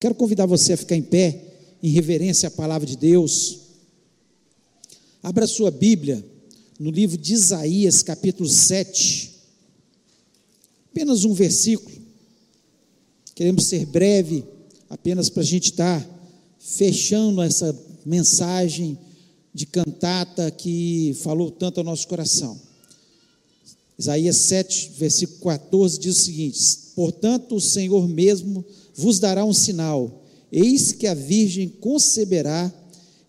Quero convidar você a ficar em pé, em reverência à palavra de Deus. Abra sua Bíblia no livro de Isaías, capítulo 7. Apenas um versículo. Queremos ser breve, apenas para a gente estar fechando essa mensagem de cantata que falou tanto ao nosso coração. Isaías 7, versículo 14 diz o seguinte: Portanto, o Senhor mesmo vos dará um sinal: eis que a virgem conceberá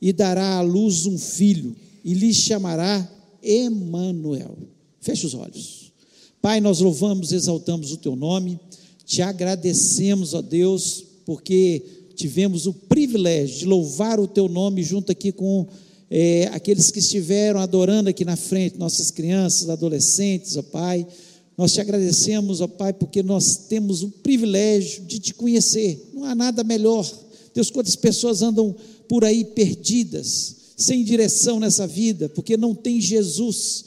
e dará à luz um filho, e lhe chamará Emanuel. Feche os olhos. Pai, nós louvamos, exaltamos o teu nome, te agradecemos, ó Deus, porque tivemos o privilégio de louvar o teu nome junto aqui com é, aqueles que estiveram adorando aqui na frente, nossas crianças, adolescentes, ó Pai nós te agradecemos, ó Pai, porque nós temos o privilégio de te conhecer. Não há nada melhor. Deus, quantas pessoas andam por aí perdidas, sem direção nessa vida, porque não tem Jesus.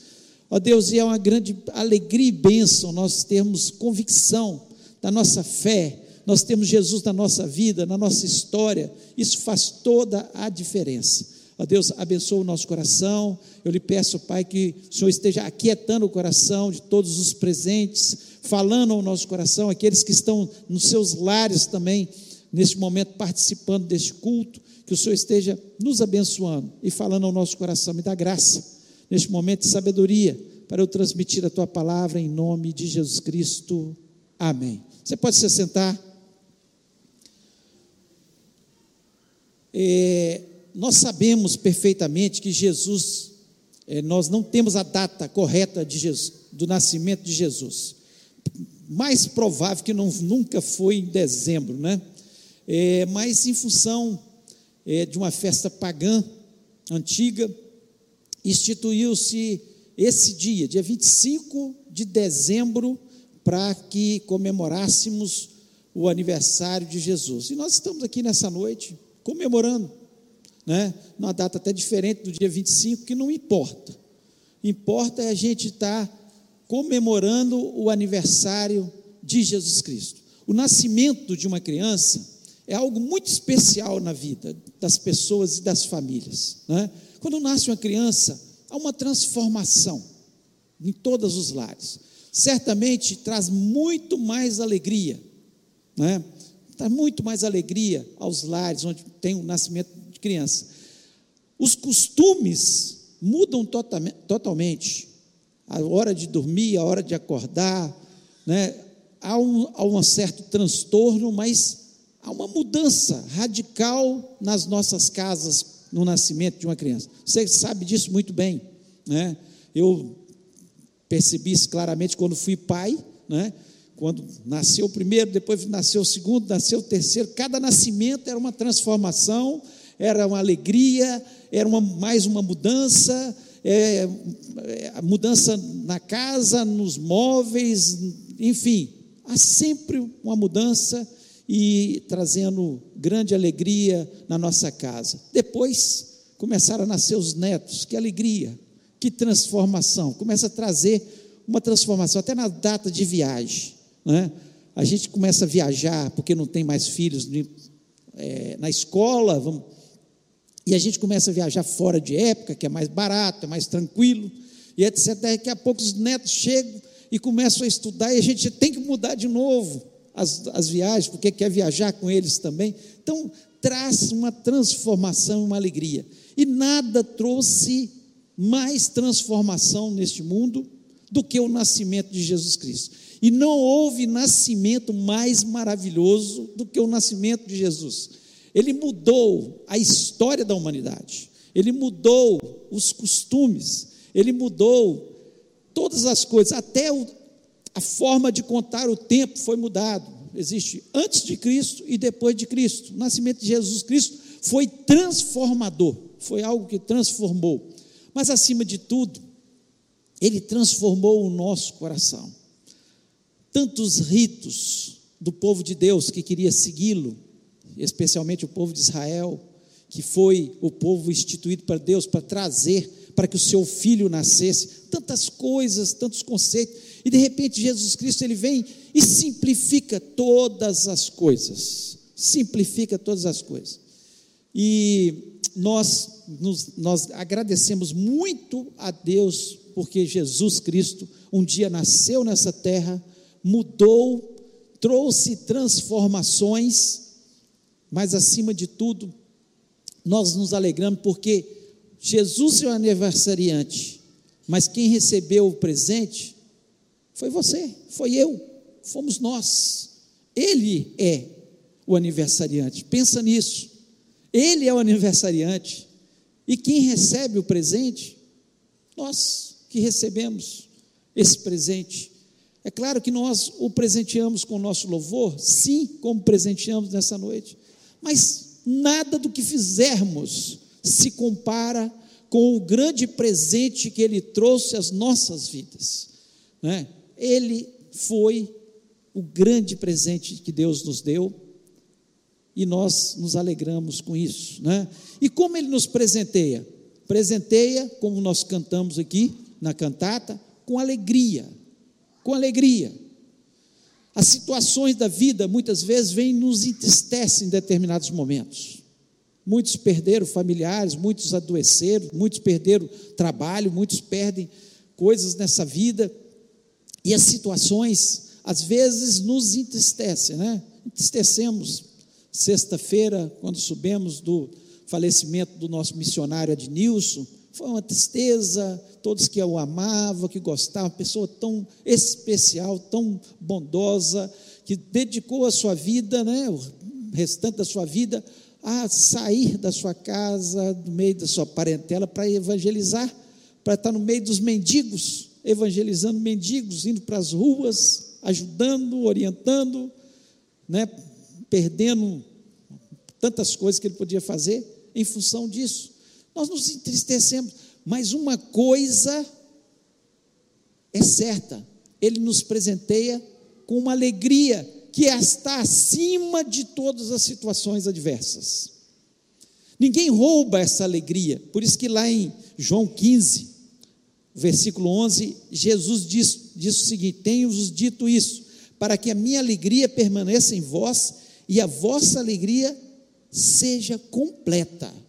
Ó Deus, e é uma grande alegria e bênção nós termos convicção da nossa fé, nós temos Jesus na nossa vida, na nossa história. Isso faz toda a diferença. Ó Deus, abençoa o nosso coração. Eu lhe peço, Pai, que o Senhor esteja aquietando o coração de todos os presentes, falando ao nosso coração, aqueles que estão nos seus lares também, neste momento, participando deste culto. Que o Senhor esteja nos abençoando e falando ao nosso coração. Me dá graça, neste momento de sabedoria, para eu transmitir a tua palavra em nome de Jesus Cristo. Amém. Você pode se sentar. É, nós sabemos perfeitamente que Jesus, é, nós não temos a data correta Jesus, do nascimento de Jesus. Mais provável que não, nunca foi em dezembro, né? É, mas em função é, de uma festa pagã antiga, instituiu-se esse dia, dia 25 de dezembro, para que comemorássemos o aniversário de Jesus. E nós estamos aqui nessa noite comemorando né? numa data até diferente do dia 25, que não importa. Importa é a gente estar tá comemorando o aniversário de Jesus Cristo. O nascimento de uma criança é algo muito especial na vida das pessoas e das famílias. Né? Quando nasce uma criança, há uma transformação em todos os lares. Certamente traz muito mais alegria, né? traz muito mais alegria aos lares onde tem o nascimento criança. Os costumes mudam totalmente. A hora de dormir, a hora de acordar, né? há, um, há um certo transtorno, mas há uma mudança radical nas nossas casas no nascimento de uma criança. Você sabe disso muito bem. Né? Eu percebi isso claramente quando fui pai, né? quando nasceu o primeiro, depois nasceu o segundo, nasceu o terceiro, cada nascimento era uma transformação era uma alegria, era uma, mais uma mudança, é, é, mudança na casa, nos móveis, enfim, há sempre uma mudança e trazendo grande alegria na nossa casa. Depois começaram a nascer os netos, que alegria, que transformação, começa a trazer uma transformação, até na data de viagem, né? A gente começa a viajar porque não tem mais filhos é, na escola, vamos e a gente começa a viajar fora de época, que é mais barato, é mais tranquilo, e etc. Daqui a pouco os netos chegam e começam a estudar, e a gente tem que mudar de novo as, as viagens, porque quer viajar com eles também. Então, traz uma transformação, uma alegria. E nada trouxe mais transformação neste mundo do que o nascimento de Jesus Cristo. E não houve nascimento mais maravilhoso do que o nascimento de Jesus. Ele mudou a história da humanidade, ele mudou os costumes, ele mudou todas as coisas, até o, a forma de contar o tempo foi mudado. Existe antes de Cristo e depois de Cristo. O nascimento de Jesus Cristo foi transformador, foi algo que transformou. Mas acima de tudo, ele transformou o nosso coração. Tantos ritos do povo de Deus que queria segui-lo, especialmente o povo de Israel, que foi o povo instituído para Deus para trazer, para que o seu filho nascesse, tantas coisas, tantos conceitos, e de repente Jesus Cristo ele vem e simplifica todas as coisas. simplifica todas as coisas. E nós, nos, nós agradecemos muito a Deus, porque Jesus Cristo um dia nasceu nessa terra, mudou, trouxe transformações, mas acima de tudo, nós nos alegramos porque Jesus é o aniversariante, mas quem recebeu o presente foi você, foi eu, fomos nós. Ele é o aniversariante. Pensa nisso. Ele é o aniversariante. E quem recebe o presente? Nós que recebemos esse presente. É claro que nós o presenteamos com o nosso louvor, sim, como presenteamos nessa noite, mas nada do que fizermos se compara com o grande presente que ele trouxe às nossas vidas. Né? Ele foi o grande presente que Deus nos deu e nós nos alegramos com isso. Né? E como ele nos presenteia? Presenteia, como nós cantamos aqui na cantata, com alegria. Com alegria. As situações da vida muitas vezes vêm e nos entristecem em determinados momentos. Muitos perderam familiares, muitos adoeceram, muitos perderam trabalho, muitos perdem coisas nessa vida. E as situações, às vezes, nos entristecem, né? Entristecemos. Sexta-feira, quando subimos do falecimento do nosso missionário Adnilson, foi uma tristeza, todos que o amavam, que gostavam, pessoa tão especial, tão bondosa, que dedicou a sua vida, né, o restante da sua vida, a sair da sua casa, do meio da sua parentela, para evangelizar, para estar no meio dos mendigos, evangelizando mendigos, indo para as ruas, ajudando, orientando, né, perdendo tantas coisas que ele podia fazer em função disso. Nós nos entristecemos, mas uma coisa é certa: Ele nos presenteia com uma alegria que está acima de todas as situações adversas. Ninguém rouba essa alegria, por isso que lá em João 15, versículo 11, Jesus diz, diz o seguinte: Tenho-vos dito isso, para que a minha alegria permaneça em vós e a vossa alegria seja completa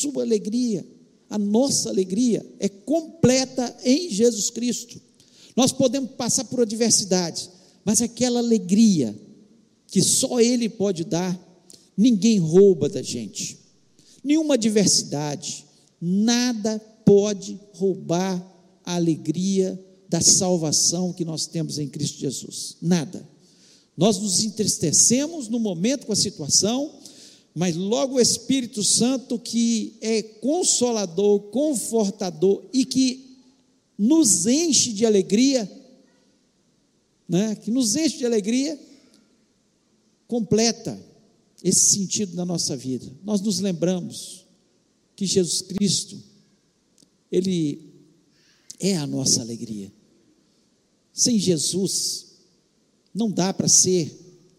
sua alegria, a nossa alegria é completa em Jesus Cristo. Nós podemos passar por adversidades, mas aquela alegria que só Ele pode dar, ninguém rouba da gente. Nenhuma adversidade, nada pode roubar a alegria da salvação que nós temos em Cristo Jesus. Nada. Nós nos entristecemos no momento com a situação, mas logo o Espírito Santo, que é consolador, confortador e que nos enche de alegria, né? que nos enche de alegria, completa esse sentido na nossa vida. Nós nos lembramos que Jesus Cristo, Ele é a nossa alegria. Sem Jesus, não dá para ser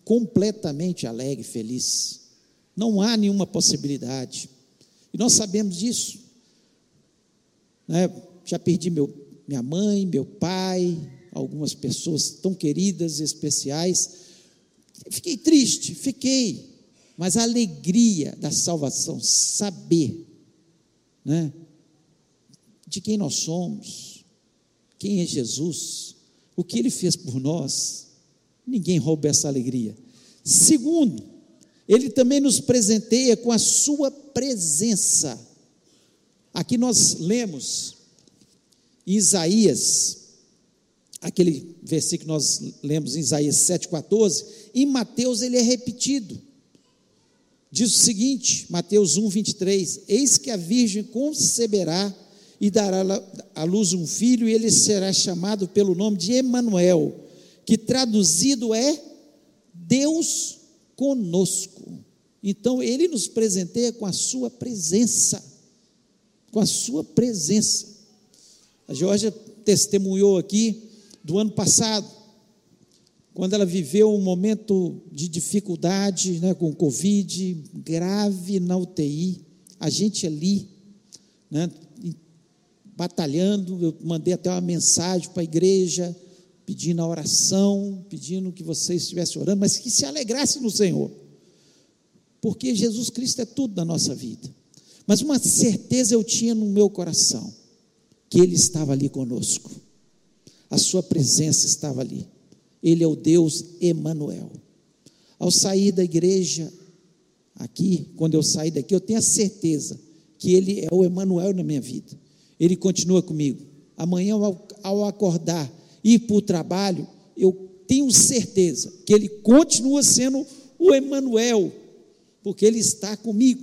completamente alegre, feliz. Não há nenhuma possibilidade. E nós sabemos disso. Né? Já perdi meu, minha mãe, meu pai, algumas pessoas tão queridas especiais. Fiquei triste, fiquei. Mas a alegria da salvação, saber né, de quem nós somos, quem é Jesus, o que ele fez por nós, ninguém rouba essa alegria. Segundo, ele também nos presenteia com a sua presença. Aqui nós lemos em Isaías, aquele versículo que nós lemos em Isaías 7,14, em Mateus ele é repetido. Diz o seguinte, Mateus 1, 23: Eis que a Virgem conceberá e dará à luz um filho, e ele será chamado pelo nome de Emanuel, que traduzido é Deus conosco. Então ele nos presenteia com a sua presença, com a sua presença. A Georgia testemunhou aqui do ano passado, quando ela viveu um momento de dificuldade né, com Covid, grave na UTI, a gente ali, né, batalhando, eu mandei até uma mensagem para a igreja, pedindo a oração, pedindo que vocês estivessem orando, mas que se alegrasse no Senhor. porque Jesus Cristo é tudo na nossa vida. Mas uma certeza eu tinha no meu coração, que Ele estava ali conosco, a Sua presença estava ali. Ele é o Deus Emanuel. Ao sair da igreja, aqui, quando eu sair daqui, eu tenho a certeza que Ele é o Emanuel na minha vida. Ele continua comigo. Amanhã, ao acordar, ir para o trabalho, eu tenho certeza que Ele continua sendo o Emanuel, porque Ele está comigo.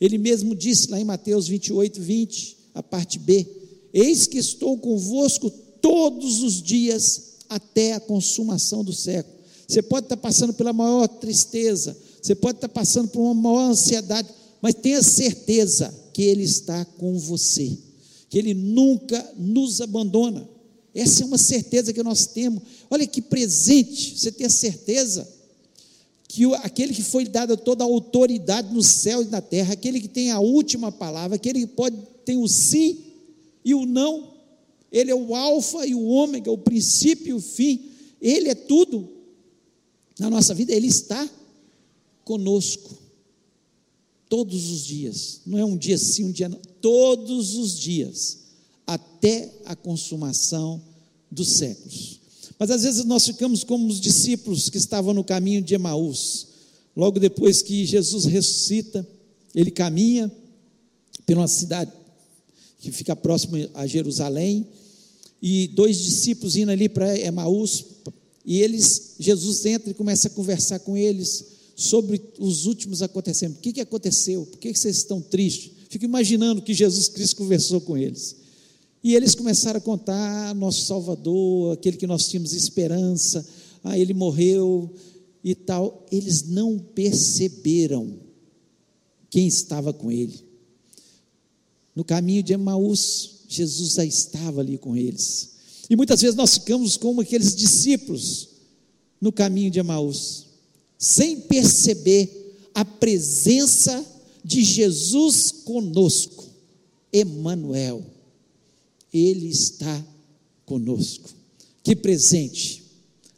Ele mesmo disse lá em Mateus 28, 20, a parte B: Eis que estou convosco todos os dias até a consumação do século. Você pode estar passando pela maior tristeza, você pode estar passando por uma maior ansiedade, mas tenha certeza que Ele está com você, que Ele nunca nos abandona. Essa é uma certeza que nós temos. Olha que presente, você ter certeza que aquele que foi dado toda a autoridade no céu e na terra, aquele que tem a última palavra, aquele que pode tem o sim e o não, ele é o alfa e o ômega, o princípio e o fim, ele é tudo na nossa vida, ele está conosco todos os dias. Não é um dia sim, um dia não, todos os dias até a consumação dos séculos. Mas às vezes nós ficamos como os discípulos que estavam no caminho de Emaús. Logo depois que Jesus ressuscita, ele caminha pela cidade que fica próximo a Jerusalém, e dois discípulos indo ali para Emaús, e eles, Jesus entra e começa a conversar com eles sobre os últimos acontecimentos. O que, que aconteceu? Por que, que vocês estão tristes? Fico imaginando que Jesus Cristo conversou com eles. E eles começaram a contar nosso Salvador, aquele que nós tínhamos esperança, ah, ele morreu e tal. Eles não perceberam quem estava com ele. No caminho de Emaús, Jesus já estava ali com eles. E muitas vezes nós ficamos como aqueles discípulos no caminho de Emaús, sem perceber a presença de Jesus conosco, Emmanuel. Ele está conosco. Que presente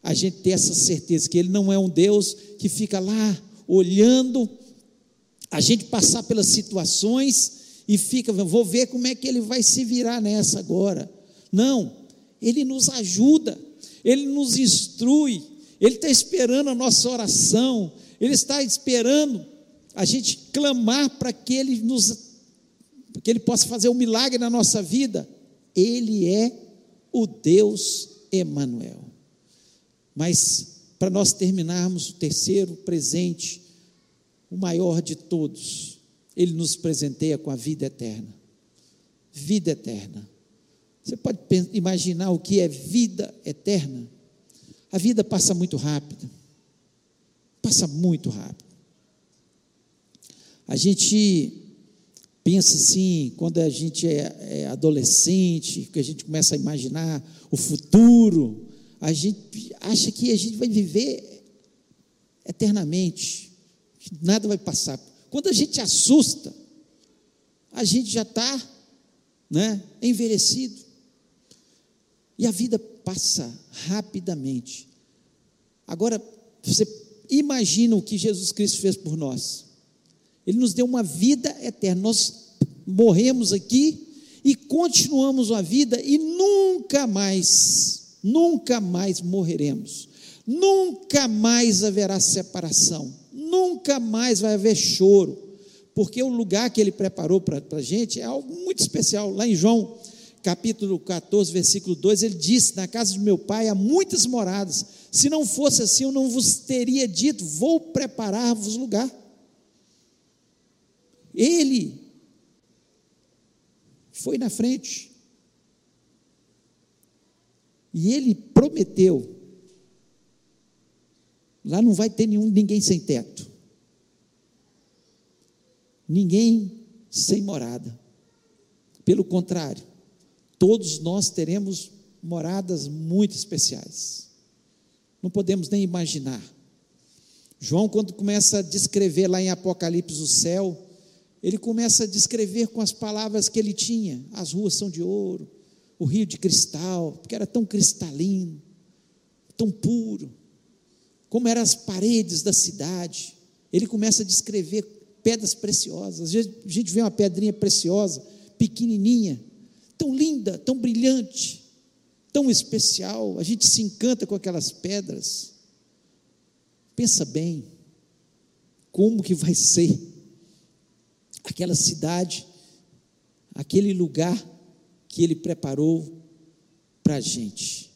a gente ter essa certeza que Ele não é um Deus que fica lá olhando a gente passar pelas situações e fica, vou ver como é que ele vai se virar nessa agora. Não, ele nos ajuda, ele nos instrui, ele está esperando a nossa oração, ele está esperando a gente clamar para que ele nos, que ele possa fazer um milagre na nossa vida. Ele é o Deus Emanuel. Mas para nós terminarmos o terceiro presente, o maior de todos, ele nos presenteia com a vida eterna. Vida eterna. Você pode imaginar o que é vida eterna? A vida passa muito rápido. Passa muito rápido. A gente pensa assim, quando a gente é, é, adolescente, que a gente começa a imaginar o futuro, a gente acha que a gente vai viver eternamente, que nada vai passar. Quando a gente assusta, a gente já está né, envelhecido. E a vida passa rapidamente. Agora, você imagina o que Jesus Cristo fez por nós. Ele nos deu uma vida eterna. Nós morremos aqui e continuamos a vida e nunca mais, nunca mais morreremos. Nunca mais haverá separação. Nunca mais vai haver choro. Porque o lugar que ele preparou para a gente é algo muito especial. Lá em João, capítulo 14, versículo 2, ele disse: Na casa de meu pai há muitas moradas. Se não fosse assim, eu não vos teria dito: Vou preparar-vos lugar. Ele foi na frente. E ele prometeu. Lá não vai ter nenhum, ninguém sem teto. Ninguém sem morada. Pelo contrário, todos nós teremos moradas muito especiais. Não podemos nem imaginar. João, quando começa a descrever lá em Apocalipse o céu, ele começa a descrever com as palavras que ele tinha: as ruas são de ouro, o rio de cristal, porque era tão cristalino, tão puro, como eram as paredes da cidade, ele começa a descrever pedras preciosas. A gente vê uma pedrinha preciosa, pequenininha, tão linda, tão brilhante, tão especial. A gente se encanta com aquelas pedras. Pensa bem, como que vai ser aquela cidade, aquele lugar que ele preparou para a gente.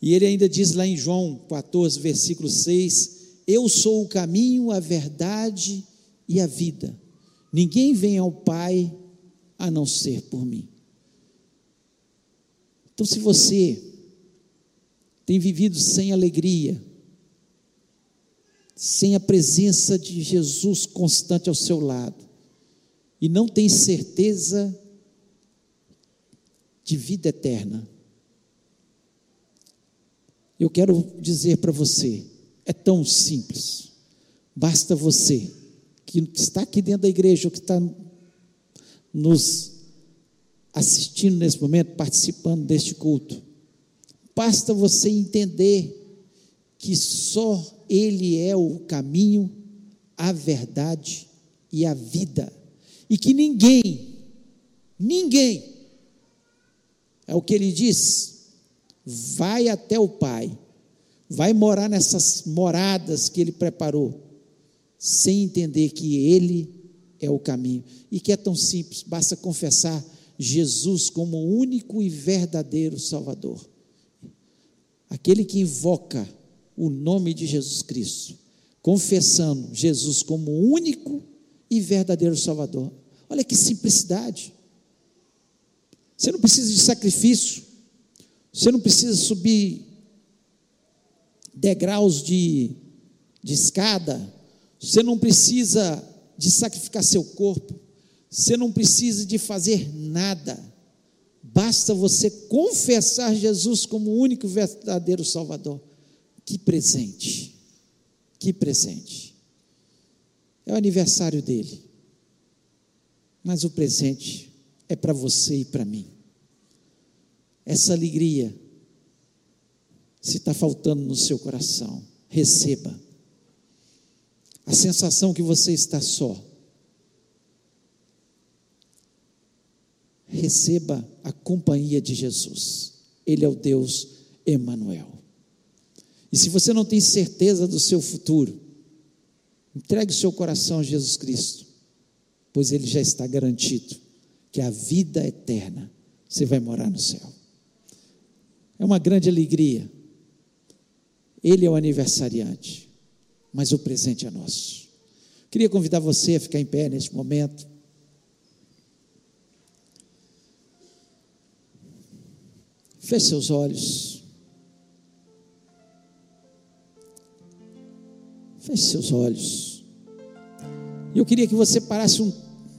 E ele ainda diz lá em João 14, versículo 6: Eu sou o caminho, a verdade e a vida. Ninguém vem ao Pai a não ser por mim. Então, se você tem vivido sem alegria, sem a presença de Jesus constante ao seu lado, e não tem certeza de vida eterna, eu quero dizer para você: é tão simples, basta você, que está aqui dentro da igreja, ou que está nos assistindo nesse momento, participando deste culto, basta você entender que só Ele é o caminho, a verdade e a vida, e que ninguém, ninguém, é o que Ele diz, vai até o Pai, vai morar nessas moradas que Ele preparou, sem entender que Ele é o caminho, e que é tão simples, basta confessar Jesus como o único e verdadeiro Salvador. Aquele que invoca o nome de Jesus Cristo, confessando Jesus como o único e verdadeiro Salvador. Olha que simplicidade. Você não precisa de sacrifício, você não precisa subir degraus de, de escada, você não precisa de sacrificar seu corpo, você não precisa de fazer nada, basta você confessar Jesus como o único verdadeiro Salvador. Que presente, que presente. É o aniversário dele, mas o presente é para você e para mim essa alegria, se está faltando no seu coração, receba. A sensação que você está só, receba a companhia de Jesus. Ele é o Deus Emanuel. E se você não tem certeza do seu futuro, entregue o seu coração a Jesus Cristo, pois ele já está garantido que a vida eterna você vai morar no céu. É uma grande alegria. Ele é o aniversariante, mas o presente é nosso. Queria convidar você a ficar em pé neste momento. Feche seus olhos. Feche seus olhos. E eu queria que você parasse um,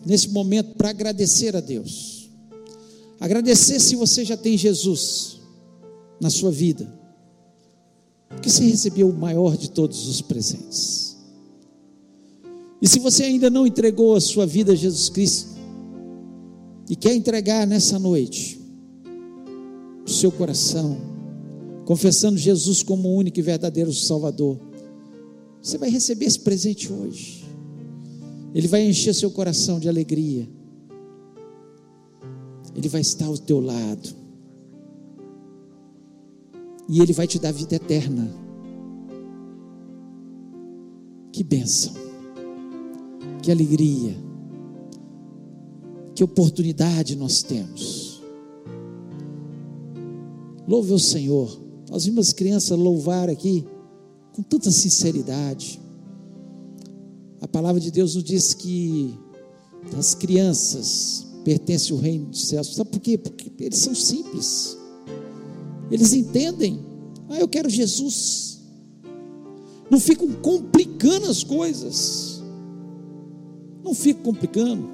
nesse momento para agradecer a Deus. Agradecer se você já tem Jesus na sua vida, porque você recebeu o maior de todos os presentes. E se você ainda não entregou a sua vida a Jesus Cristo, e quer entregar nessa noite, o seu coração, confessando Jesus como o único e verdadeiro Salvador, você vai receber esse presente hoje. Ele vai encher seu coração de alegria. Ele vai estar ao teu lado e Ele vai te dar vida eterna. Que bênção, que alegria, que oportunidade nós temos. Louve o Senhor. Nós vimos as crianças louvar aqui com tanta sinceridade. A palavra de Deus nos diz que as crianças pertencem ao reino dos céus. Sabe por quê? Porque eles são simples. Eles entendem. Ah, eu quero Jesus. Não ficam complicando as coisas. Não fico complicando.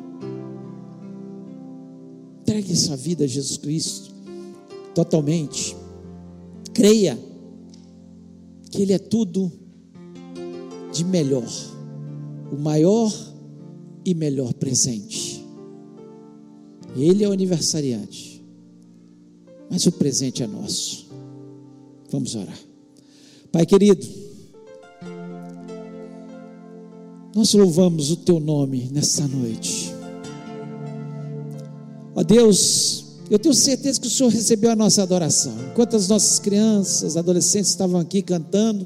Entregue sua vida a Jesus Cristo totalmente. Creia que Ele é tudo de melhor, o maior e melhor presente. Ele é o aniversariante mas o presente é nosso. Vamos orar. Pai querido, Nós louvamos o teu nome nesta noite. Ó Deus, eu tenho certeza que o Senhor recebeu a nossa adoração. Enquanto as nossas crianças, adolescentes estavam aqui cantando,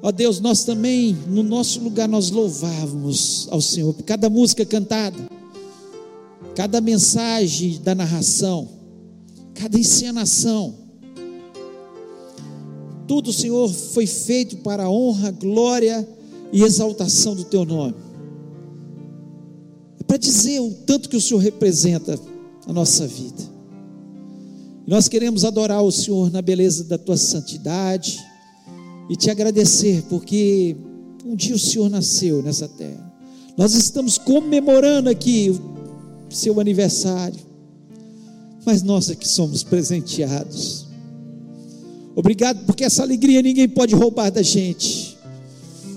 ó Deus, nós também, no nosso lugar, nós louvávamos ao Senhor. Cada música cantada, cada mensagem da narração, cada encenação, tudo, Senhor, foi feito para a honra, glória e exaltação do Teu nome. É para dizer o tanto que o Senhor representa a nossa vida. nós queremos adorar o Senhor na beleza da Tua santidade e te agradecer, porque um dia o Senhor nasceu nessa terra. Nós estamos comemorando aqui o seu aniversário, mas nós é que somos presenteados Obrigado porque essa alegria ninguém pode roubar da gente.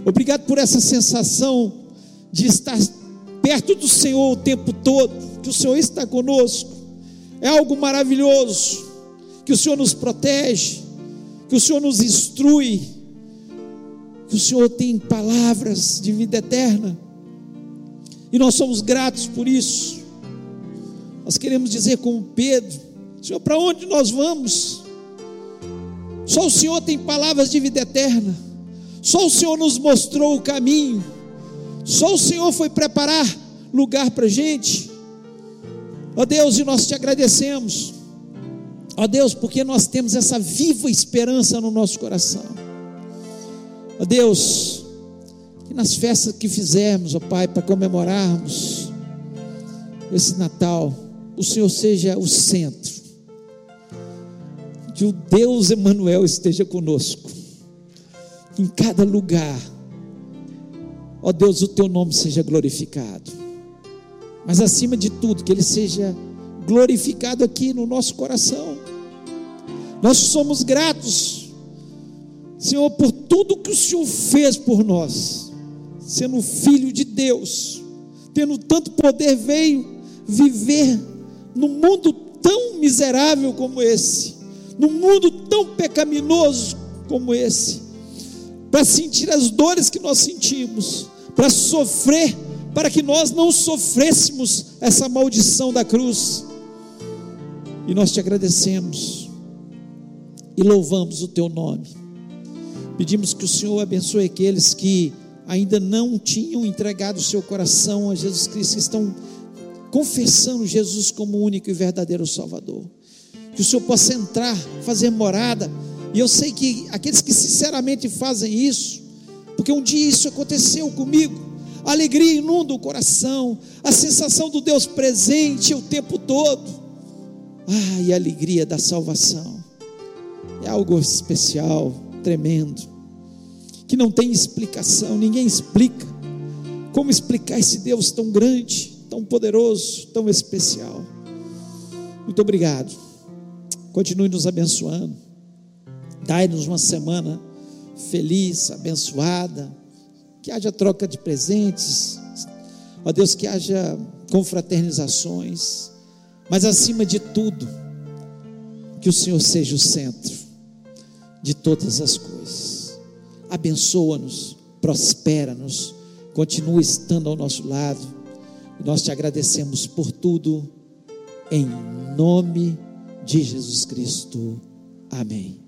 Obrigado por essa sensação de estar perto do Senhor o tempo todo, que o Senhor está conosco. É algo maravilhoso, que o Senhor nos protege, que o Senhor nos instrui, que o Senhor tem palavras de vida eterna. E nós somos gratos por isso. Nós queremos dizer como Pedro: Senhor, para onde nós vamos? Só o Senhor tem palavras de vida eterna. Só o Senhor nos mostrou o caminho. Só o Senhor foi preparar lugar para a gente. Ó Deus, e nós te agradecemos. Ó Deus, porque nós temos essa viva esperança no nosso coração. Ó Deus, que nas festas que fizermos, ó Pai, para comemorarmos esse Natal, o Senhor seja o centro que o Deus Emanuel esteja conosco, em cada lugar. Ó Deus, o teu nome seja glorificado, mas acima de tudo, que ele seja glorificado aqui no nosso coração. Nós somos gratos, Senhor, por tudo que o Senhor fez por nós, sendo filho de Deus, tendo tanto poder, veio viver num mundo tão miserável como esse num mundo tão pecaminoso como esse, para sentir as dores que nós sentimos, para sofrer, para que nós não sofrêssemos essa maldição da cruz. E nós te agradecemos e louvamos o teu nome. Pedimos que o Senhor abençoe aqueles que ainda não tinham entregado o seu coração a Jesus Cristo, que estão confessando Jesus como único e verdadeiro Salvador que o Senhor possa entrar, fazer morada. E eu sei que aqueles que sinceramente fazem isso, porque um dia isso aconteceu comigo, a alegria inunda o coração, a sensação do Deus presente o tempo todo. Ah, e a alegria da salvação. É algo especial, tremendo, que não tem explicação, ninguém explica. Como explicar esse Deus tão grande, tão poderoso, tão especial? Muito obrigado. Continue nos abençoando. Dai-nos uma semana feliz, abençoada. Que haja troca de presentes. Ó Deus, que haja confraternizações. Mas acima de tudo, que o Senhor seja o centro de todas as coisas. Abençoa-nos, prospera-nos, continua estando ao nosso lado. Nós te agradecemos por tudo, em nome de Jesus Cristo. Amém.